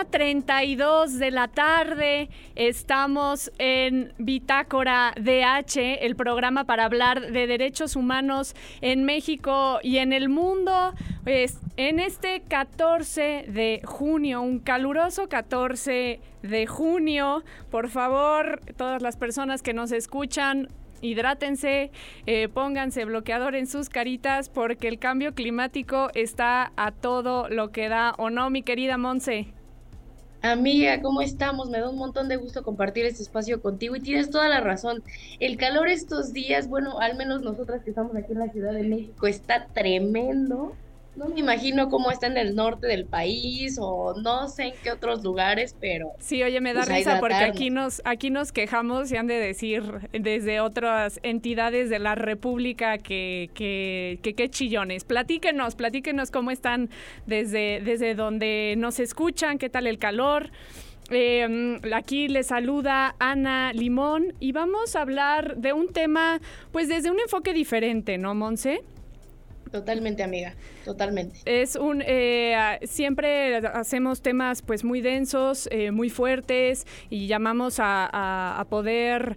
1.32 de la tarde. Estamos en Bitácora DH, el programa para hablar de derechos humanos en México y en el mundo. Pues, en este 14 de junio, un caluroso 14 de junio, por favor, todas las personas que nos escuchan, hidrátense, eh, pónganse bloqueador en sus caritas porque el cambio climático está a todo lo que da, ¿o no, mi querida Monse? Amiga, ¿cómo estamos? Me da un montón de gusto compartir este espacio contigo y tienes toda la razón. El calor estos días, bueno, al menos nosotras que estamos aquí en la Ciudad de México, está tremendo. No me imagino cómo está en el norte del país o no sé en qué otros lugares, pero... Sí, oye, me da pues risa porque aquí nos, aquí nos quejamos y han de decir desde otras entidades de la República que qué que, chillones. Platíquenos, platíquenos cómo están desde, desde donde nos escuchan, qué tal el calor. Em, aquí les saluda Ana Limón y vamos a hablar de un tema pues desde un enfoque diferente, ¿no, Monse? Totalmente, amiga, totalmente. Es un eh, siempre hacemos temas pues muy densos, eh, muy fuertes y llamamos a, poder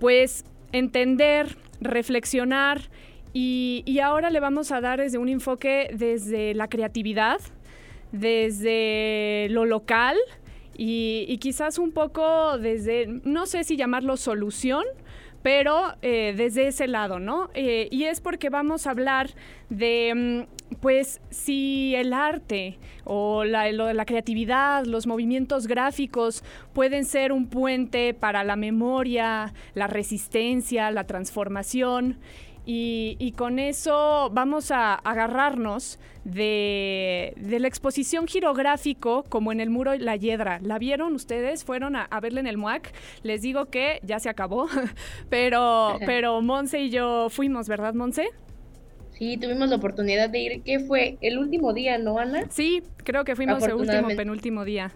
pues entender, reflexionar y, y, ahora le vamos a dar desde un enfoque desde la creatividad, desde lo local y, y quizás un poco desde, no sé si llamarlo solución, pero eh, desde ese lado, ¿no? Eh, y es porque vamos a hablar de, mm, pues, si el arte o la, la creatividad, los movimientos gráficos pueden ser un puente para la memoria, la resistencia, la transformación. Y, con eso vamos a agarrarnos de, la exposición girográfico como en el muro La Hiedra. ¿La vieron ustedes? ¿Fueron a, verla en el MUAC? Les digo que ya se acabó, pero, pero Monse y yo fuimos, ¿verdad, Monse? Sí, tuvimos la oportunidad de ir. ¿Qué fue? ¿El último día, no, Ana? Sí, creo que fuimos el último, penúltimo día.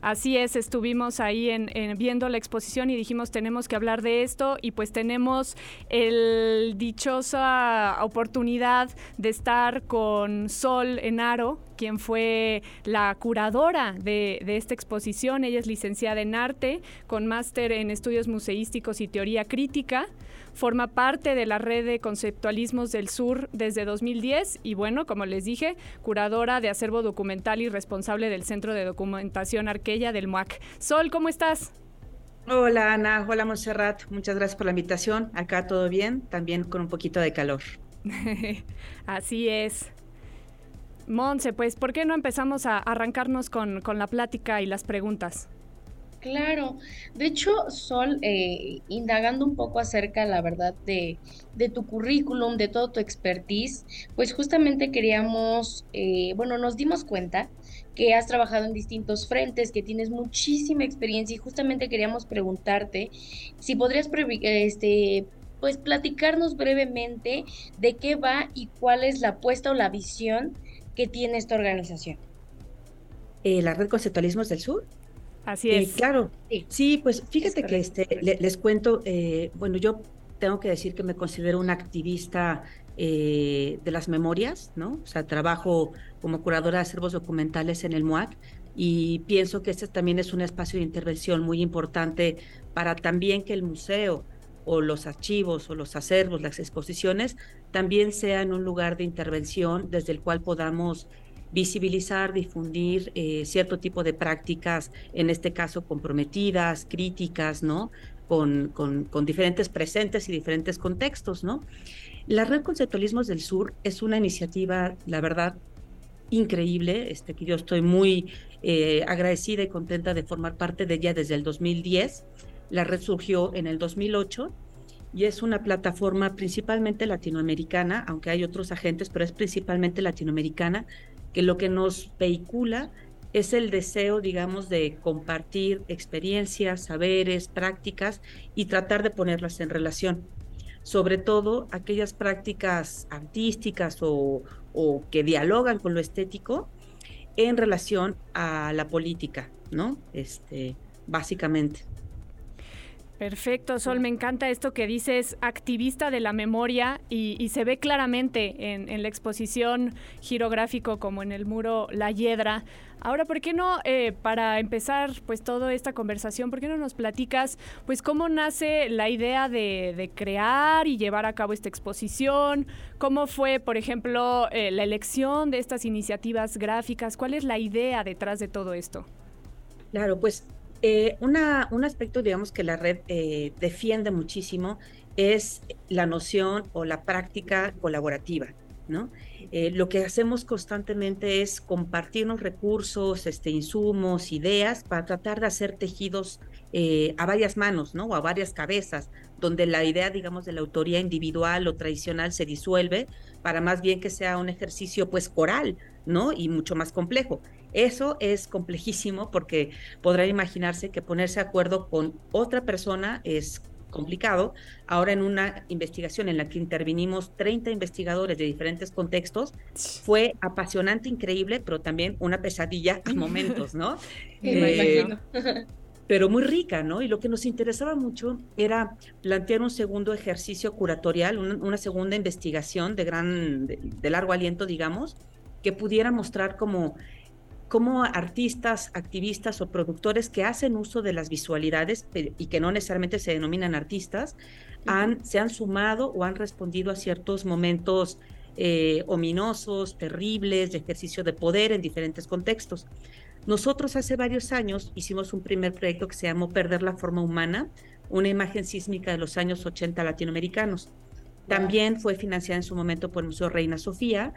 Así es, estuvimos ahí en, viendo la exposición y dijimos tenemos que hablar de esto y pues tenemos el dichosa oportunidad de estar con Sol Enaro, quien fue la curadora de, de esta exposición. Ella es licenciada en arte con máster en estudios museísticos y teoría crítica. Forma parte de la red de conceptualismos del sur desde 2010 y bueno, como les dije, curadora de acervo documental y responsable del Centro de Documentación Arquella del MUAC. Sol, ¿cómo estás? Hola Ana, hola Montserrat, muchas gracias por la invitación. Acá todo bien, también con un poquito de calor. Así es. Monse, pues, ¿por qué no empezamos a arrancarnos con, con la plática y las preguntas? Claro, de hecho, Sol, eh, indagando un poco acerca, la verdad, de, de, tu currículum, de todo tu expertise, pues justamente queríamos, eh, bueno, nos dimos cuenta que has trabajado en distintos frentes, que tienes muchísima experiencia y justamente queríamos preguntarte si podrías, este, pues, platicarnos brevemente de qué va y cuál es la apuesta o la visión que tiene esta organización. Eh, la Red Conceptualismos del Sur. Así es. claro, sí, pues fíjate que este, les cuento, eh, bueno, yo tengo que decir que me considero una activista eh, de las memorias, ¿no? O sea, trabajo como curadora de acervos documentales en el MUAC y pienso que este también es un espacio de intervención muy importante para también que el museo o los archivos o los acervos, las exposiciones, también sean un lugar de intervención desde el cual podamos visibilizar, difundir eh, cierto tipo de prácticas, en este caso comprometidas, críticas, ¿no? Con, con, diferentes presentes y diferentes contextos, ¿no? La Red Conceptualismos del Sur es una iniciativa, la verdad, increíble, este, que yo estoy muy eh, agradecida y contenta de formar parte de ella desde el 2010. La red surgió en el 2008 y es una plataforma principalmente latinoamericana, aunque hay otros agentes, pero es principalmente latinoamericana, que lo que nos vehicula es el deseo, digamos, de compartir experiencias, saberes, prácticas y tratar de ponerlas en relación. Sobre todo aquellas prácticas artísticas o, que dialogan con lo estético en relación a la política, ¿no? Este, básicamente. Perfecto, Sol, me encanta esto que dices, activista de la memoria y, se ve claramente en, la exposición girográfico como en el muro La Hiedra. Ahora, ¿por qué no, eh, para empezar pues toda esta conversación, ¿por qué no nos platicas pues cómo nace la idea de, crear y llevar a cabo esta exposición? ¿Cómo fue, por ejemplo, eh, la elección de estas iniciativas gráficas? ¿Cuál es la idea detrás de todo esto? Claro, pues eh, un aspecto, digamos, que la red eh, defiende muchísimo es la noción o la práctica colaborativa, ¿no? Eh, lo que hacemos constantemente es compartirnos recursos, este, insumos, ideas para tratar de hacer tejidos a varias manos, ¿no? O a varias cabezas, donde la idea, digamos, de la autoría individual o tradicional se disuelve para más bien que sea un ejercicio, pues, coral, ¿no? Y mucho más complejo. Eso es complejísimo porque podrán imaginarse que ponerse de acuerdo con otra persona es complicado. Ahora en una investigación en la que intervinimos 30 investigadores de diferentes contextos, fue apasionante, increíble, pero también una pesadilla a momentos, ¿no? Eh, pero muy rica, ¿no? Y lo que nos interesaba mucho era plantear un segundo ejercicio curatorial, una, segunda investigación de gran, de largo aliento, digamos, que pudiera mostrar como cómo artistas, activistas o productores que hacen uso de las visualidades y que no necesariamente se denominan artistas, han, se han sumado o han respondido a ciertos momentos eh, ominosos, terribles, de ejercicio de poder en diferentes contextos. Nosotros hace varios años hicimos un primer proyecto que se llamó Perder la forma humana, una imagen sísmica de los años 80 latinoamericanos. También fue financiada en su momento por el Museo Reina Sofía,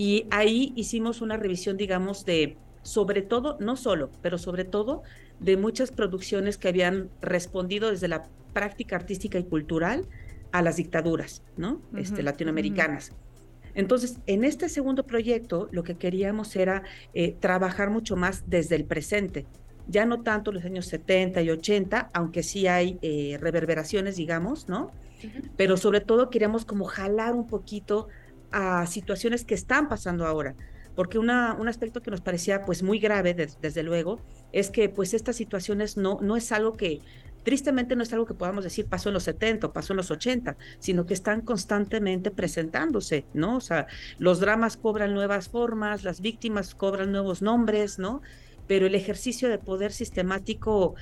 y ahí hicimos una revisión, digamos, de sobre todo, no solo, pero sobre todo de muchas producciones que habían respondido desde la práctica artística y cultural a las dictaduras, ¿no? este, latinoamericanas. Entonces, en este segundo proyecto, lo que queríamos era eh, trabajar mucho más desde el presente, ya no tanto los años 70 y 80, aunque sí hay eh, reverberaciones, digamos, ¿no? Pero sobre todo queríamos como jalar un poquito a situaciones que están pasando ahora. Porque una, un aspecto que nos parecía pues muy grave, desde luego, es que pues estas situaciones no, no es algo que, tristemente no es algo que podamos decir pasó en los 70 o pasó en los 80, sino que están constantemente presentándose, ¿no? O sea, los dramas cobran nuevas formas, las víctimas cobran nuevos nombres, ¿no? Pero el ejercicio de poder sistemático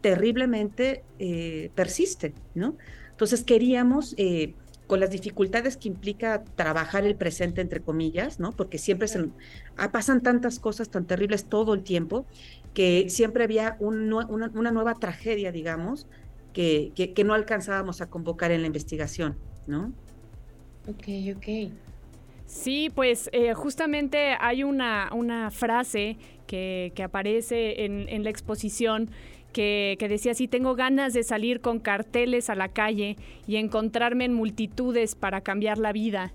terriblemente eh, persiste, ¿no? Entonces queríamos... Eh, con las dificultades que implica trabajar el presente, entre comillas, ¿no? Porque siempre se, ah, pasan tantas cosas tan terribles todo el tiempo que siempre había una, nueva tragedia, digamos, que, que, no alcanzábamos a convocar en la investigación, ¿no? Ok, ok. Sí, pues eh, justamente hay una, una frase que, que aparece en, en, la exposición que, decía, sí, tengo ganas de salir con carteles a la calle y encontrarme en multitudes para cambiar la vida.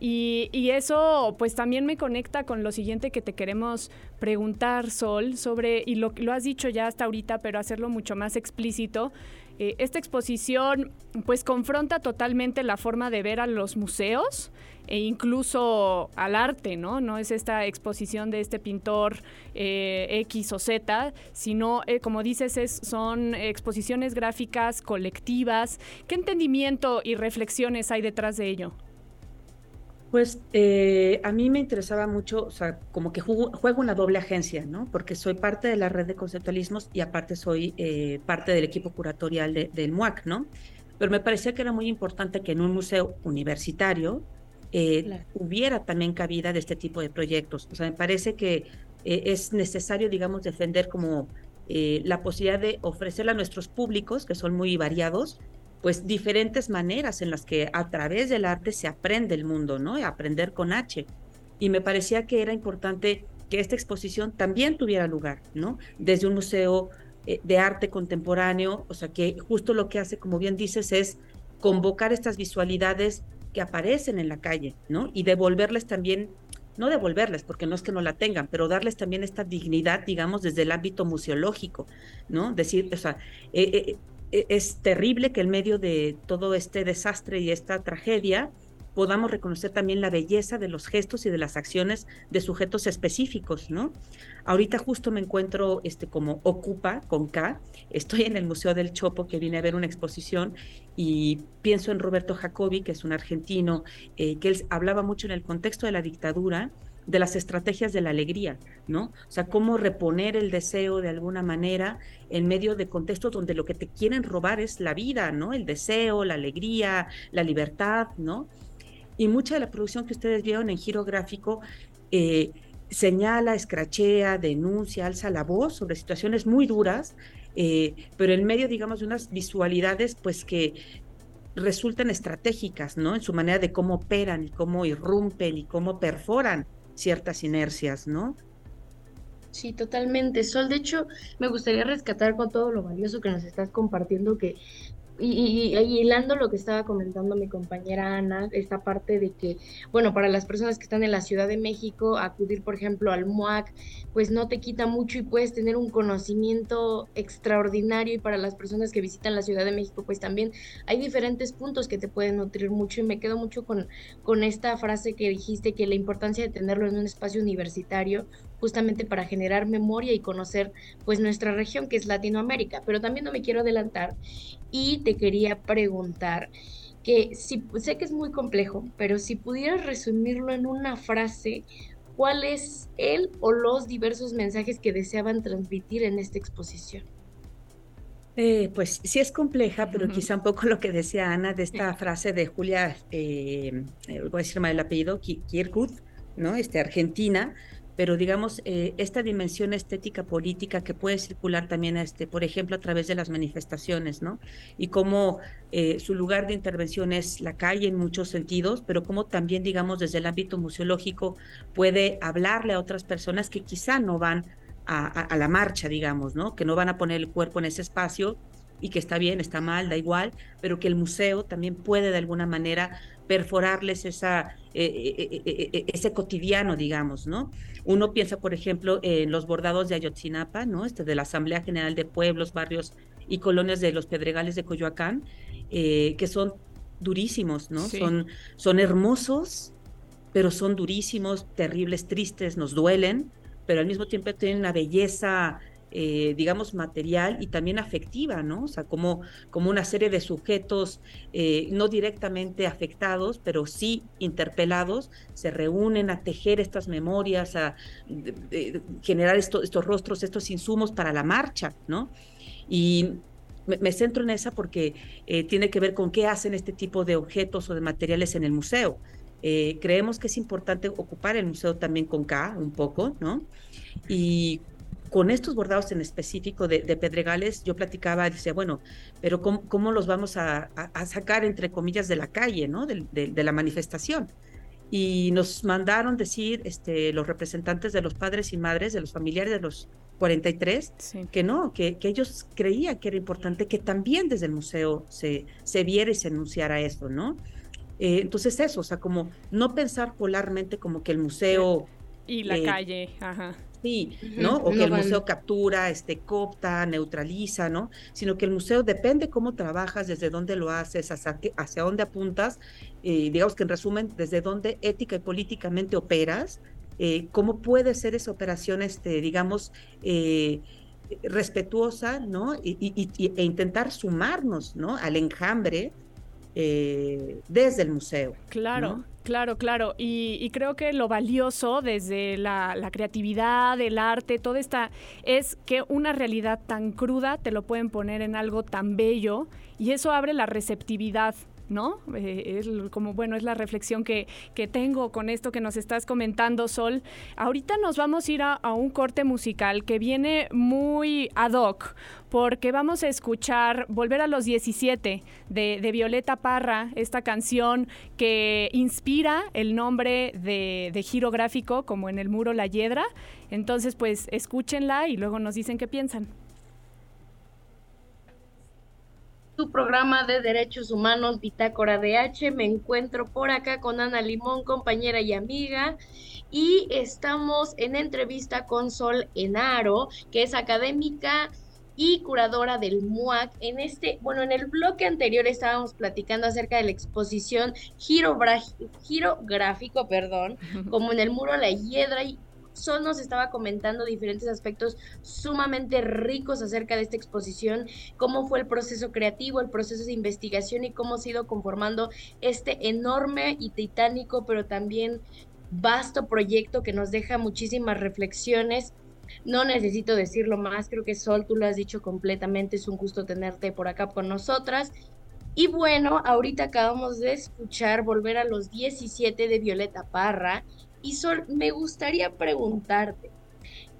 Y, eso pues también me conecta con lo siguiente que te queremos preguntar, Sol, sobre, y lo, lo has dicho ya hasta ahorita, pero hacerlo mucho más explícito, eh, esta exposición pues confronta totalmente la forma de ver a los museos e incluso al arte, ¿no? No es esta exposición de este pintor eh, X o Z, sino, eh, como dices, es, son exposiciones gráficas colectivas. ¿Qué entendimiento y reflexiones hay detrás de ello? Pues eh, a mí me interesaba mucho, o sea, como que juego, una doble agencia, ¿no? Porque soy parte de la red de conceptualismos y aparte soy eh, parte del equipo curatorial del MUAC, ¿no? Pero me parecía que era muy importante que en un museo universitario eh, hubiera también cabida de este tipo de proyectos. O sea, me parece que es necesario, digamos, defender como la posibilidad de ofrecerle a nuestros públicos, que son muy variados, pues diferentes maneras en las que a través del arte se aprende el mundo, ¿no? Aprender con H. Y me parecía que era importante que esta exposición también tuviera lugar, ¿no? Desde un museo eh, de arte contemporáneo, o sea, que justo lo que hace, como bien dices, es convocar estas visualidades que aparecen en la calle, ¿no? Y devolverles también, no devolverles, porque no es que no la tengan, pero darles también esta dignidad, digamos, desde el ámbito museológico, ¿no? Decir, o sea, eh, eh, es terrible que en medio de todo este desastre y esta tragedia podamos reconocer también la belleza de los gestos y de las acciones de sujetos específicos, ¿no? Ahorita justo me encuentro este, como Ocupa con K, estoy en el Museo del Chopo que vine a ver una exposición y pienso en Roberto Jacobi, que es un argentino, eh, que hablaba mucho en el contexto de la dictadura, de las estrategias de la alegría, ¿no? O sea, cómo reponer el deseo de alguna manera en medio de contextos donde lo que te quieren robar es la vida, ¿no? El deseo, la alegría, la libertad, ¿no? Y mucha de la producción que ustedes vieron en Giro Gráfico eh, señala, escrachea, denuncia, alza la voz sobre situaciones muy duras, eh, pero en medio, digamos, de unas visualidades, pues que resultan estratégicas, ¿no? En su manera de cómo operan y cómo irrumpen y cómo perforan ciertas inercias, ¿no? Sí, totalmente. Sol, de hecho, me gustaría rescatar con todo lo valioso que nos estás compartiendo, que y, hilando lo que estaba comentando mi compañera Ana, esta parte de que, bueno, para las personas que están en la Ciudad de México, acudir, por ejemplo, al MUAC, pues no te quita mucho y puedes tener un conocimiento extraordinario. Y para las personas que visitan la Ciudad de México, pues también hay diferentes puntos que te pueden nutrir mucho. Y me quedo mucho con, con esta frase que dijiste, que la importancia de tenerlo en un espacio universitario, justamente para generar memoria y conocer pues nuestra región que es Latinoamérica. Pero también no me quiero adelantar y te quería preguntar que si sé que es muy complejo, pero si pudieras resumirlo en una frase, ¿cuál es el o los diversos mensajes que deseaban transmitir en esta exposición? Eh, pues sí es compleja, pero quizá un poco lo que decía Ana de esta frase de Julia, eh, voy a decir mal el apellido, Kirkwood, ¿no? Este, Argentina, pero digamos, eh, esta dimensión estética política que puede circular también, este, por ejemplo, a través de las manifestaciones, ¿no? Y cómo eh, su lugar de intervención es la calle en muchos sentidos, pero cómo también, digamos, desde el ámbito museológico puede hablarle a otras personas que quizá no van a, la marcha, digamos, ¿no? Que no van a poner el cuerpo en ese espacio y que está bien, está mal, da igual, pero que el museo también puede de alguna manera perforarles esa, eh, ese cotidiano, digamos, ¿no? Uno piensa, por ejemplo, en los bordados de Ayotzinapa, ¿no? Este, de la Asamblea General de Pueblos, Barrios y Colonias de los Pedregales de Coyoacán, eh, que son durísimos, ¿no? Son, son hermosos, pero son durísimos, terribles, tristes, nos duelen, pero al mismo tiempo tienen una belleza eh, digamos, material y también afectiva, ¿no? O sea, como, como una serie de sujetos eh, no directamente afectados, pero sí interpelados, se reúnen a tejer estas memorias, a generar estos rostros, estos insumos para la marcha, ¿no? Y me, centro en esa porque eh, tiene que ver con qué hacen este tipo de objetos o de materiales en el museo. creemos que es importante ocupar el museo también con K un poco, ¿no? Y con estos bordados en específico de, Pedregales, yo platicaba, decía, bueno, pero ¿cómo, los vamos a, sacar, entre comillas, de la calle, ¿no? De, la manifestación? Y nos mandaron decir este, los representantes de los padres y madres, de los familiares de los 43, que no, que, ellos creían que era importante que también desde el museo se, se viera y se anunciara esto, ¿no? Eh, entonces eso, o sea, como no pensar polarmente como que el museo... Y la eh, calle, ajá Sí, ¿no? O que el museo captura, este, copta, neutraliza, ¿no? Sino que el museo depende cómo trabajas, desde dónde lo haces, hacia, hacia dónde apuntas, eh, digamos que en resumen, desde dónde ética y políticamente operas, eh, cómo puede ser esa operación, este, digamos, eh, respetuosa, ¿no? Y, e intentar sumarnos, ¿no? Al enjambre desde el museo. Claro. Claro, claro. Y, creo que lo valioso desde la, la, creatividad, el arte, todo esta, es que una realidad tan cruda te lo pueden poner en algo tan bello y eso abre la receptividad ¿no? Eh, es como, bueno, es la reflexión que, que, tengo con esto que nos estás comentando, Sol. Ahorita nos vamos a ir a, un corte musical que viene muy ad hoc, porque vamos a escuchar Volver a los 17 de, Violeta Parra, esta canción que inspira el nombre de, de Giro Gráfico, como en el muro La Hiedra. Entonces, pues escúchenla y luego nos dicen qué piensan. Programa de Derechos Humanos Bitácora DH. Me encuentro por acá con Ana Limón, compañera y amiga, y estamos en entrevista con Sol Enaro, que es académica y curadora del MUAC. En este, bueno, en el bloque anterior estábamos platicando acerca de la exposición girográfico, perdón, como en el muro La Hiedra y Sol nos estaba comentando diferentes aspectos sumamente ricos acerca de esta exposición, cómo fue el proceso creativo, el proceso de investigación y cómo se ha ido conformando este enorme y titánico, pero también vasto proyecto que nos deja muchísimas reflexiones no necesito decirlo más, creo que Sol, tú lo has dicho completamente, es un gusto tenerte por acá con nosotras. Y bueno, ahorita acabamos de escuchar Volver a los 17 de Violeta Parra. Y Sol, me gustaría preguntarte,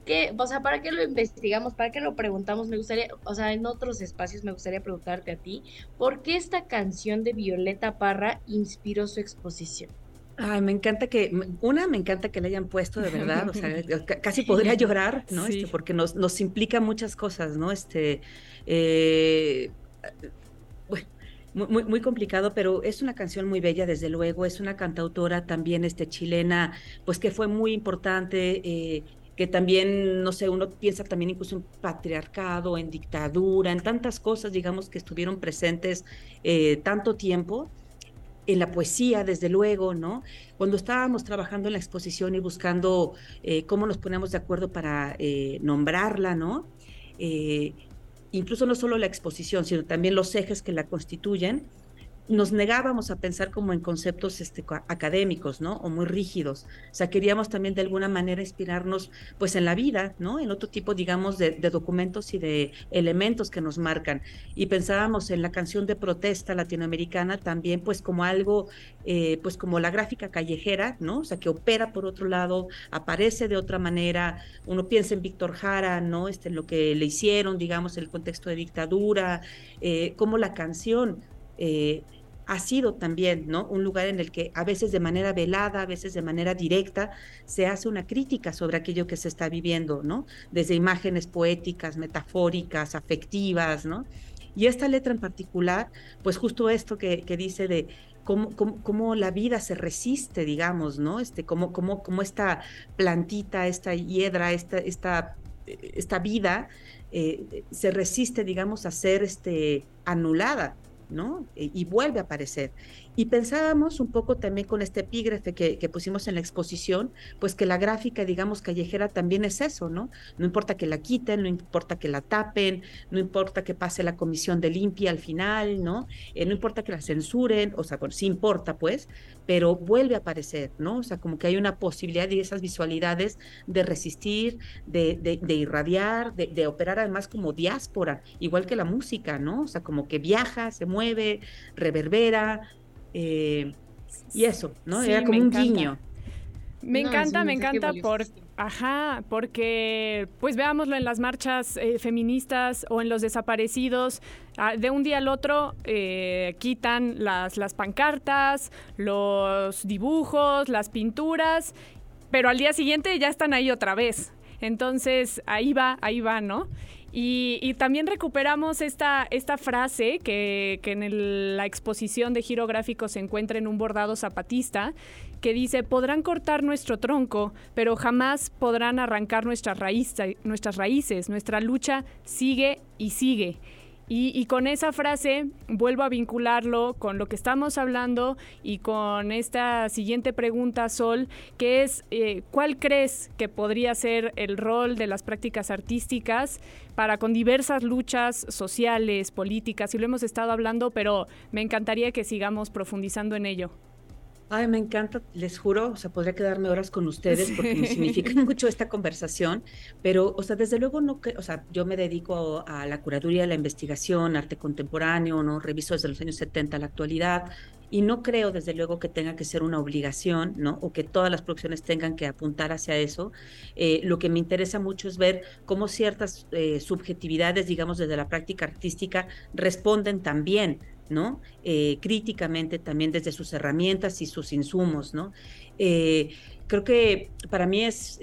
¿qué, o sea, ¿para qué lo investigamos? ¿Para qué lo preguntamos? Me gustaría, o sea, en otros espacios me gustaría preguntarte a ti, ¿por qué esta canción de Violeta Parra inspiró su exposición? Ay, me encanta que, una, me encanta que le hayan puesto de verdad, o sea, casi podría llorar, ¿no? Este, porque nos, nos implica muchas cosas, ¿no? Este, eh, bueno, muy, muy, complicado, pero es una canción muy bella, desde luego, es una cantautora también este, chilena, pues que fue muy importante, eh, que también, no sé, uno piensa también incluso en patriarcado, en dictadura, en tantas cosas, digamos, que estuvieron presentes eh, tanto tiempo en la poesía, desde luego, ¿no? Cuando estábamos trabajando en la exposición y buscando eh, cómo nos ponemos de acuerdo para nombrarla, ¿no? Incluso no solo la exposición, sino también los ejes que la constituyen, nos negábamos a pensar como en conceptos este, académicos, ¿no? O muy rígidos. O sea, queríamos también de alguna manera inspirarnos, pues, en la vida, ¿no? En otro tipo, digamos, de, documentos y de elementos que nos marcan. Y pensábamos en la canción de protesta latinoamericana también, pues, como algo, eh, pues, como la gráfica callejera, ¿no? O sea, que opera por otro lado, aparece de otra manera. Uno piensa en Víctor Jara, ¿no? Este, en lo que le hicieron, digamos, en el contexto de dictadura, eh, como la canción. Eh, ha sido también ¿no? un lugar en el que a veces de manera velada, a veces de manera directa, se hace una crítica sobre aquello que se está viviendo, ¿no? desde imágenes poéticas, metafóricas, afectivas, ¿no? Y esta letra en particular, pues justo esto que, que dice de Cómo, cómo, la vida se resiste, digamos, ¿no? Este, cómo, cómo, cómo esta plantita, esta hiedra, esta, esta, esta vida eh, se resiste, digamos, a ser este, anulada ¿no? E, y vuelve a aparecer. Y pensábamos un poco también con este epígrafe que, pusimos en la exposición, pues que la gráfica, digamos, callejera también es eso, ¿no? No importa que la quiten, no importa que la tapen, no importa que pase la comisión de limpia al final, ¿no? Eh, no importa que la censuren, o sea, bueno, sí importa, pues, pero vuelve a aparecer, ¿no? O sea, como que hay una posibilidad de esas visualidades de resistir, de, de, irradiar, de, de operar además como diáspora, igual que la música, ¿no? O sea, como que viaja, se mueve, reverbera, eh, y eso, ¿no? Era como un guiño. Me encanta, me encanta por, ajá, porque pues veámoslo en las marchas eh, feministas o en los desaparecidos, ah, de un día al otro eh, quitan las, las pancartas, los dibujos, las pinturas, pero al día siguiente ya están ahí otra vez. Entonces ahí va, ahí va, ¿no? Y, también recuperamos esta, esta frase que, que en la exposición de giro gráfico se encuentra en un bordado zapatista, que dice, podrán cortar nuestro tronco, pero jamás podrán arrancar nuestras raíces. Nuestra lucha sigue y sigue. Y, con esa frase vuelvo a vincularlo con lo que estamos hablando y con esta siguiente pregunta, Sol, que es, eh, ¿cuál crees que podría ser el rol de las prácticas artísticas para con diversas luchas sociales, políticas? Y lo hemos estado hablando, pero me encantaría que sigamos profundizando en ello. Ay, me encanta, les juro, o sea, podría quedarme horas con ustedes porque me significa mucho esta conversación, pero, o sea, desde luego no, que, o sea, yo me dedico a la curaduría, a la investigación, arte contemporáneo, ¿no? Reviso desde los años 70 a la actualidad, y no creo desde luego que tenga que ser una obligación, ¿no? O que todas las producciones tengan que apuntar hacia eso. Eh, lo que me interesa mucho es ver cómo ciertas eh, subjetividades, digamos, desde la práctica artística, responden también Eh, críticamente también desde sus herramientas y sus insumos, ¿no? Eh, creo que para mí es,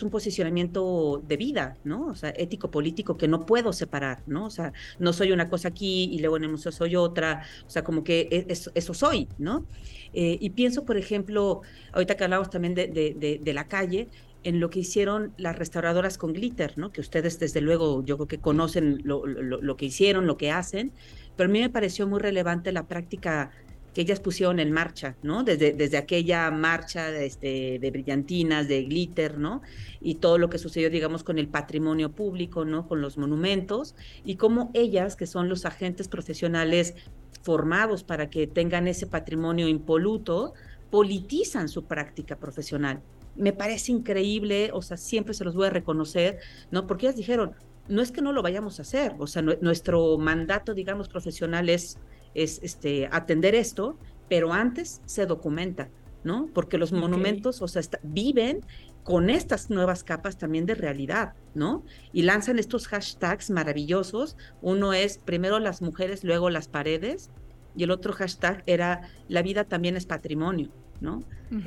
un posicionamiento de vida. O sea, ético-político que no puedo separar, ¿no? O sea, no soy una cosa aquí y luego en el museo soy otra, o sea, como que e, eso, soy, ¿no? Eh, y pienso, por ejemplo, ahorita que hablamos también de, la calle, en lo que hicieron las restauradoras con glitter. Que ustedes desde luego yo creo que conocen lo, que hicieron, lo que hacen, pero a mí me pareció muy relevante la práctica que ellas pusieron en marcha, ¿no? Desde, desde aquella marcha de, este, de brillantinas, de glitter, ¿no? Y todo lo que sucedió, digamos, con el patrimonio público, ¿no? Con los monumentos, y cómo ellas, que son los agentes profesionales formados para que tengan ese patrimonio impoluto, politizan su práctica profesional. Me parece increíble, o sea, siempre se los voy a reconocer, ¿no? Porque ellas dijeron, no es que no lo vayamos a hacer, o sea, nuestro mandato, digamos, profesional es es este, atender esto, pero antes se documenta, ¿no? Porque los monumentos, o sea, viven con estas nuevas capas también de realidad, ¿no? Y lanzan estos hashtags maravillosos. Uno es primero las mujeres, luego las paredes, y el otro hashtag era la vida también es patrimonio, ¿no?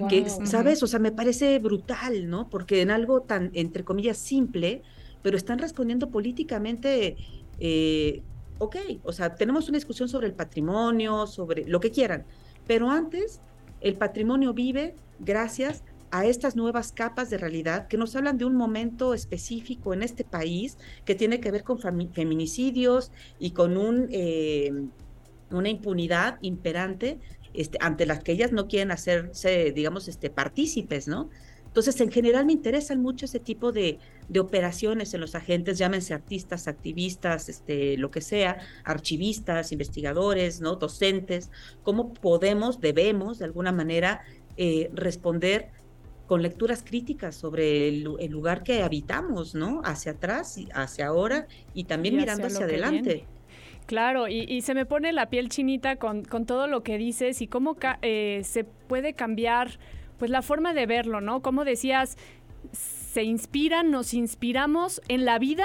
Que, ¿sabes? O sea, me parece brutal, ¿no? Porque en algo tan, entre comillas, simple, pero están respondiendo políticamente eh, ok, o sea, tenemos una discusión sobre el patrimonio, sobre lo que quieran, pero antes el patrimonio vive gracias a estas nuevas capas de realidad que nos hablan de un momento específico en este país que tiene que ver con feminicidios y con un, eh, una impunidad imperante este, ante las que ellas no quieren hacerse, digamos, este, partícipes, ¿no? Entonces, en general me interesan mucho ese tipo de, operaciones en los agentes, llámense artistas, activistas, este, lo que sea, archivistas, investigadores, ¿no? docentes, cómo podemos, debemos de alguna manera eh, responder con lecturas críticas sobre el, lugar que habitamos, ¿no? Hacia atrás, hacia ahora y también mirando hacia, adelante. Claro, y, se me pone la piel chinita con, con todo lo que dices y cómo eh, se puede cambiar pues la forma de verlo, ¿no? Como decías, se inspiran, nos inspiramos en la vida,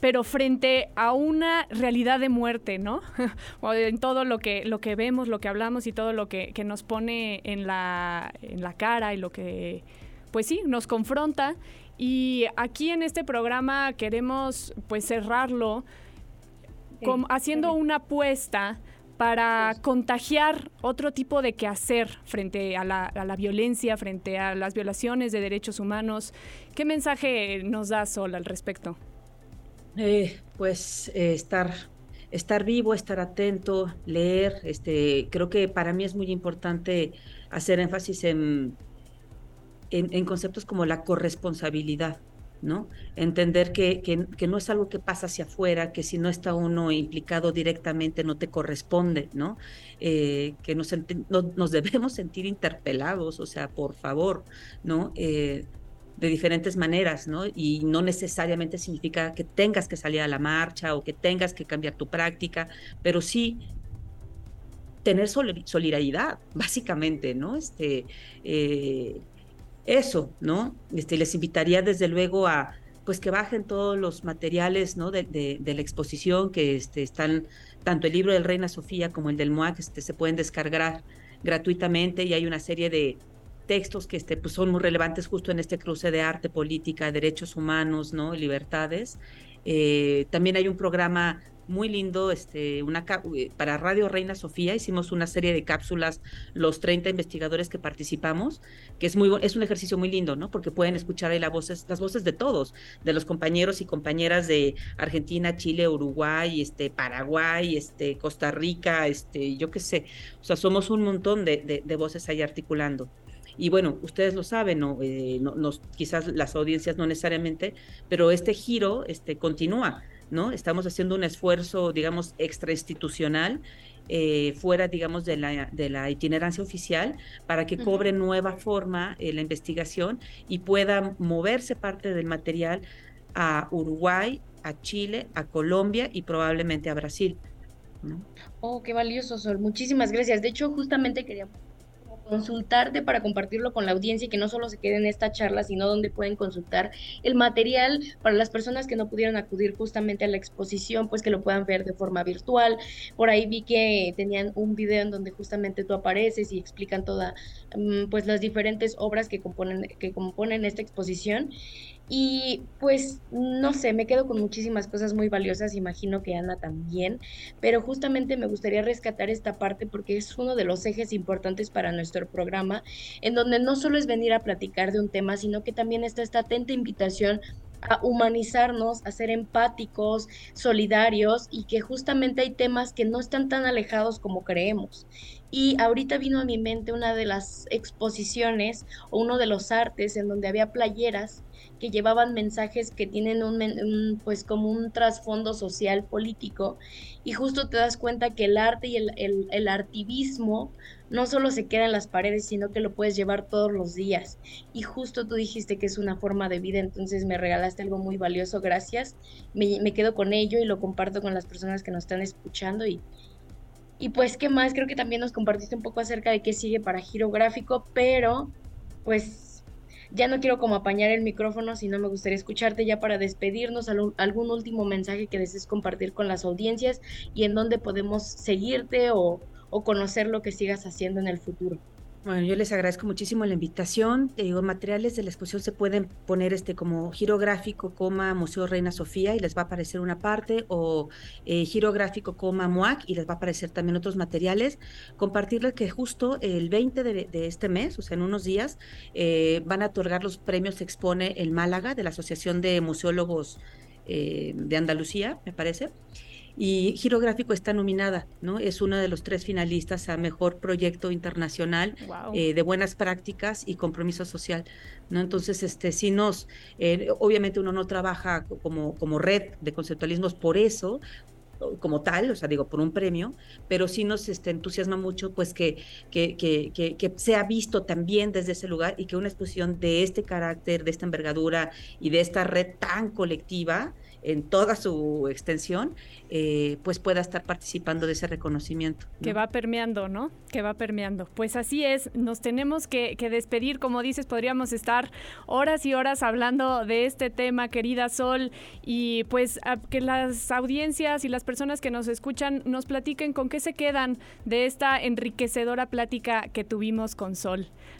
pero frente a una realidad de muerte, ¿no? o en todo lo que, lo que vemos, lo que hablamos y todo lo que, nos pone en la, en la cara y lo que, pues sí, nos confronta. Y aquí en este programa queremos pues cerrarlo haciendo una apuesta para contagiar otro tipo de quehacer frente a la, violencia, frente a las violaciones de derechos humanos. ¿Qué mensaje nos da Sol al respecto? Eh, pues eh, estar, estar vivo, estar atento, leer. Este, creo que para mí es muy importante hacer énfasis en, en conceptos como la corresponsabilidad. Entender que, que, no es algo que pasa hacia afuera, que si no está uno implicado directamente no te corresponde, ¿no? Eh, que nos, nos, debemos sentir interpelados, o sea, por favor, ¿no? Eh, de diferentes maneras, ¿no? Y no necesariamente significa que tengas que salir a la marcha o que tengas que cambiar tu práctica, pero sí tener solidaridad, básicamente, ¿no? Este, eh, eso, ¿no? Este, les invitaría desde luego a pues que bajen todos los materiales ¿no? de, de, la exposición, que este, están tanto el libro del Reina Sofía como el del MOAC, este, se pueden descargar gratuitamente y hay una serie de textos que este, pues son muy relevantes justo en este cruce de arte, política, derechos humanos, ¿no? libertades. Eh, también hay un programa muy lindo, este, una, eh, para Radio Reina Sofía hicimos una serie de cápsulas, los 30 investigadores que participamos, que es, muy, es un ejercicio muy lindo, ¿no? Porque pueden escuchar ahí las voces, las voces de todos, de los compañeros y compañeras de Argentina, Chile, Uruguay, este, Paraguay, este, Costa Rica, este, yo qué sé, o sea, somos un montón de, de, voces ahí articulando. Y bueno, ustedes lo saben, ¿no? Eh, no, quizás las audiencias no necesariamente, pero este giro este, continúa. ¿No? Estamos haciendo un esfuerzo, digamos, extrainstitucional eh, fuera, digamos, de la, de la itinerancia oficial para que cobre nueva forma eh, la investigación y pueda moverse parte del material a Uruguay, a Chile, a Colombia y probablemente a Brasil. Oh, qué valioso, Sol. Muchísimas gracias. De hecho, justamente quería consultarte para compartirlo con la audiencia y que no solo se quede en esta charla, sino donde pueden consultar el material para las personas que no pudieron acudir justamente a la exposición, pues que lo puedan ver de forma virtual. Por ahí vi que tenían un video en donde justamente tú apareces y explican todas mm, pues las diferentes obras que componen, que componen esta exposición. Y pues no sé, me quedo con muchísimas cosas muy valiosas, imagino que Ana también, pero justamente me gustaría rescatar esta parte porque es uno de los ejes importantes para nuestro programa, en donde no solo es venir a platicar de un tema, sino que también está esta atenta invitación a humanizarnos, a ser empáticos, solidarios y que justamente hay temas que no están tan alejados como creemos. Y ahorita vino a mi mente una de las exposiciones o uno de los artes en donde había playeras que llevaban mensajes que tienen un, pues como un trasfondo social político y justo te das cuenta que el arte y el, el, artivismo no solo se queda en las paredes, sino que lo puedes llevar todos los días. Y justo tú dijiste que es una forma de vida, entonces me regalaste algo muy valioso, gracias. Me, me quedo con ello y lo comparto con las personas que nos están escuchando y, y pues, ¿qué más? Creo que también nos compartiste un poco acerca de qué sigue para Giro Gráfico, pero pues ya no quiero como apañar el micrófono, sino me gustaría escucharte ya para despedirnos, algún, último mensaje que desees compartir con las audiencias y en dónde podemos seguirte o, o conocer lo que sigas haciendo en el futuro. Bueno, yo les agradezco muchísimo la invitación. Te digo, materiales de la exposición se pueden poner este como girográfico, coma Museo Reina Sofía y les va a aparecer una parte, o eh, girográfico, coma MUAC y les va a aparecer también otros materiales. Compartirles que justo el 20 de, este mes, o sea, en unos días, eh, van a otorgar los premios Expone el Málaga de la Asociación de Museólogos eh, de Andalucía, me parece. Y Girográfico está nominada, ¿no? Es uno de los tres finalistas a Mejor Proyecto Internacional eh, de Buenas Prácticas y Compromiso Social, ¿no? Entonces, este, si nos, eh, obviamente uno no trabaja como, como red de conceptualismos por eso, como tal, o sea, digo, por un premio, pero sí nos este, entusiasma mucho pues que, que, que, que, que sea visto también desde ese lugar y que una exposición de este carácter, de esta envergadura y de esta red tan colectiva, en toda su extensión, eh, pues pueda estar participando de ese reconocimiento. Que va permeando, ¿no? Que va permeando. Pues así es, nos tenemos que, despedir, como dices, podríamos estar horas y horas hablando de este tema, querida Sol, y pues que las audiencias y las personas que nos escuchan nos platiquen con qué se quedan de esta enriquecedora plática que tuvimos con Sol.